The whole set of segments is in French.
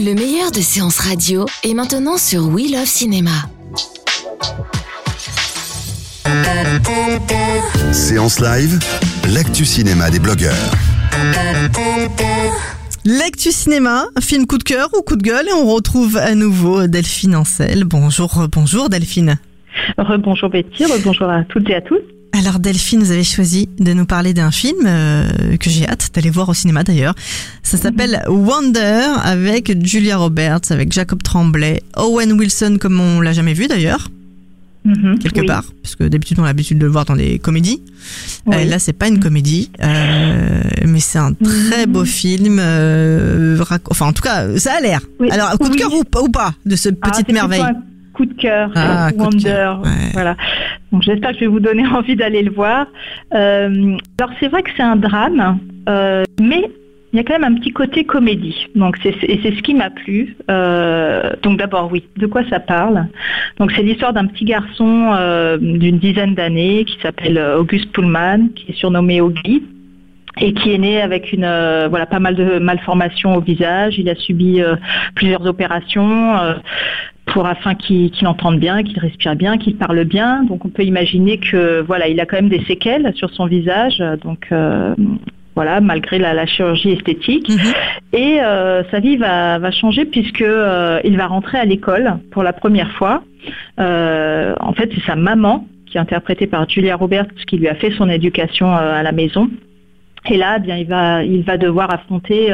Le meilleur de séances radio est maintenant sur We Love Cinéma. Séance live, l'actu cinéma des blogueurs. L'actu cinéma, film coup de cœur ou coup de gueule et on retrouve à nouveau Delphine Ancel. Bonjour, bonjour Delphine. Rebonjour Betty, rebonjour à toutes et à tous. Alors Delphine, vous avez choisi de nous parler d'un film euh, que j'ai hâte d'aller voir au cinéma d'ailleurs. Ça s'appelle Wonder avec Julia Roberts, avec Jacob Tremblay, Owen Wilson comme on l'a jamais vu d'ailleurs. Mhm, quelque oui. part, parce que d'habitude on a l'habitude de le voir dans des comédies. Oui. Euh, là, c'est pas une comédie, euh, mais c'est un très beau film. enfin, en tout cas, ça a l'air. Oui. Alors, coup de cœur ou, pas- ou pas de ce Ah, petite merveille plutôt un coup de cœur, Ah, de Wonder. cœur, ouais. Voilà. Donc j'espère que je vais vous donner envie d'aller le voir. Euh, alors c'est vrai que c'est un drame, euh, mais il y a quand même un petit côté comédie. Donc c'est et c'est ce qui m'a plu. Euh, donc d'abord oui, de quoi ça parle? Donc c'est l'histoire d'un petit garçon euh, d'une dizaine d'années qui s'appelle euh, Auguste Pullman, qui est surnommé Augie et qui est né avec une euh, voilà pas mal de malformations au visage. Il a subi euh, plusieurs opérations euh, pour afin qu'il entende bien, qu'il respire bien, qu'il parle bien. Donc on peut imaginer que voilà, il a quand même des séquelles sur son visage. Donc euh, voilà, malgré la, la chirurgie esthétique. Mhm. Et euh, sa vie va, va changer puisque euh, il va rentrer à l'école pour la première fois. Euh, en fait, c'est sa maman qui est interprétée par Julia Roberts qui lui a fait son éducation à la maison. Et là, eh bien, il va, il va devoir affronter,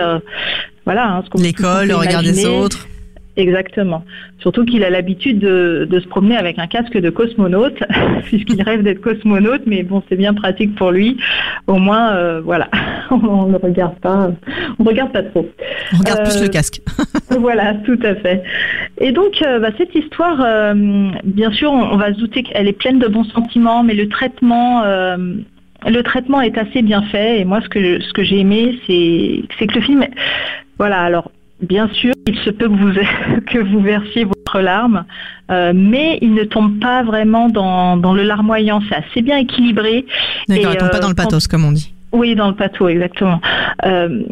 voilà, hein, ce qu'on- L'école, le regard des autres. Exactement. Surtout qu'il a l'habitude de, de se promener avec un casque de cosmonaute, puisqu'il rêve d'être cosmonaute, mais bon, c'est bien pratique pour lui. Au moins, euh, voilà, on ne regarde pas, on regarde pas trop. On regarde plus Euh, le casque. Voilà, tout à fait. Et donc, euh, bah, cette histoire, euh, bien sûr, on, on va se douter qu'elle est pleine de bons sentiments, mais le traitement, euh, le traitement est assez bien fait. Et moi, ce que ce que j'ai aimé, c'est c'est que le film, voilà. Alors, bien sûr, il se peut que vous que vous versiez votre larme, euh, mais il ne tombe pas vraiment dans dans le larmoyant. C'est assez bien équilibré. D'accord, et, elle tombe pas euh, dans le quand- pathos, comme on dit. Oui, dans le plateau, exactement. Euh,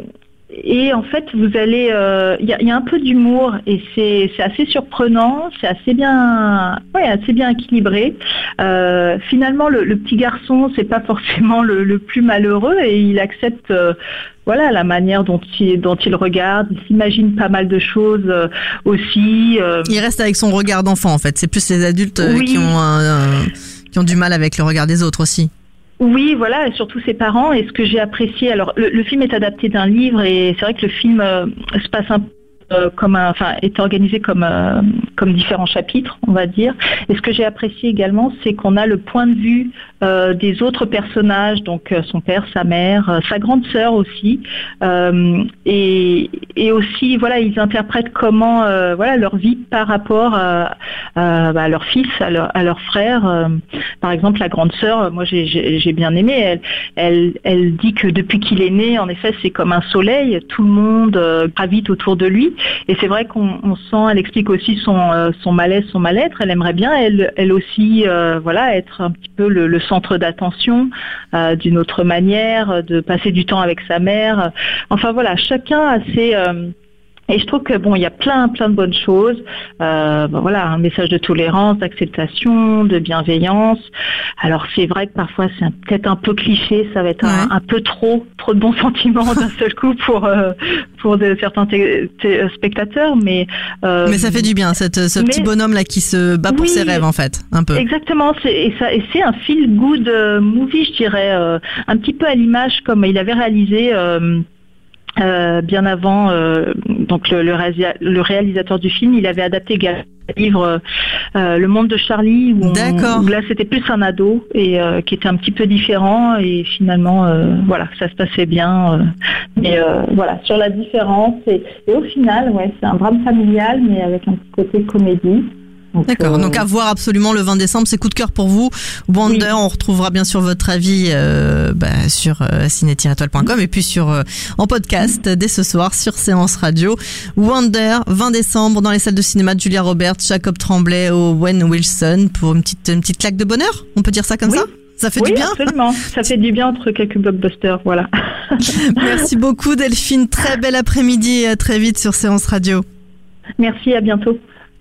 et en fait, vous allez, euh, il y, a, il y a un peu d'humour et c'est c'est assez surprenant, c'est assez bien, ouais, assez bien équilibré. Euh, finalement, le, le petit garçon, c'est pas forcément le, le plus malheureux et il accepte, euh, voilà, la manière dont il dont il regarde. Il s'imagine pas mal de choses aussi. Il reste avec son regard d'enfant, en fait. C'est plus les adultes Oui. qui ont un- qui ont du mal avec le regard des autres aussi. Oui, voilà, et surtout ses parents. Et ce que j'ai apprécié, alors le, film est adapté d'un livre et c'est vrai que le film euh, se passe un peu euh, comme un, enfin, est organisé comme euh, comme différents chapitres, on va dire. Et ce que j'ai apprécié également, c'est qu'on a le point de vue euh, des autres personnages, donc son père, sa mère, sa grande sœur aussi, et, et aussi, voilà, ils interprètent comment, voilà, leur vie par rapport à, leur fils, à leur, à leur frère. Par exemple, la grande sœur, moi j'ai- bien aimé. Elle, elle, elle dit que depuis qu'il est né, en effet, c'est comme un soleil. Tout le monde gravite autour de lui. Et c'est vrai qu'on on sent, elle explique aussi son, euh, son malaise, son mal-être. Elle aimerait bien, elle, aussi, euh, voilà, être un petit peu le, centre d'attention euh, d'une autre manière, de passer du temps avec sa mère. Enfin voilà, chacun a ses, Et je trouve que bon, il y a plein, plein de bonnes choses. Euh, ben voilà, un message de tolérance, d'acceptation, de bienveillance. Alors c'est vrai que parfois c'est peut-être un peu cliché, ça va être un, un, peu trop, trop de bons sentiments d'un seul coup pour euh, pour de, certains spectateurs, mais euh, mais ça fait du bien, cette, ce petit bonhomme là qui se bat pour ses rêves en fait, un peu. Exactement, et ça, et c'est un feel good movie, je dirais, un petit peu à l'image comme il avait réalisé. Euh, bien avant, euh, donc le, le, réalisateur du film, il avait adapté le livre euh, Le Monde de Charlie, où, là c'était plus un ado et qui était un petit peu différent et finalement, voilà, ça se passait bien. mais voilà, sur la différence et, et au final, ouais, c'est un drame familial, mais avec un petit côté comédie. D'accord. Donc à voir absolument le 20 décembre, c'est coup de cœur pour vous. Wonder, on retrouvera bien sûr votre avis euh, bah, sur euh, ciné-toile.com et puis sur euh, en podcast dès ce soir sur Séance Radio. Wonder, 20 décembre dans les salles de cinéma de Julia Roberts, Jacob Tremblay, Owen Wilson pour une petite une petite claque de bonheur. On peut dire ça comme ça? Ça fait du bien absolument. Ça fait du bien entre quelques blockbusters, voilà. Merci beaucoup Delphine. Très bel après-midi et à très vite sur Séance Radio. Merci, à bientôt.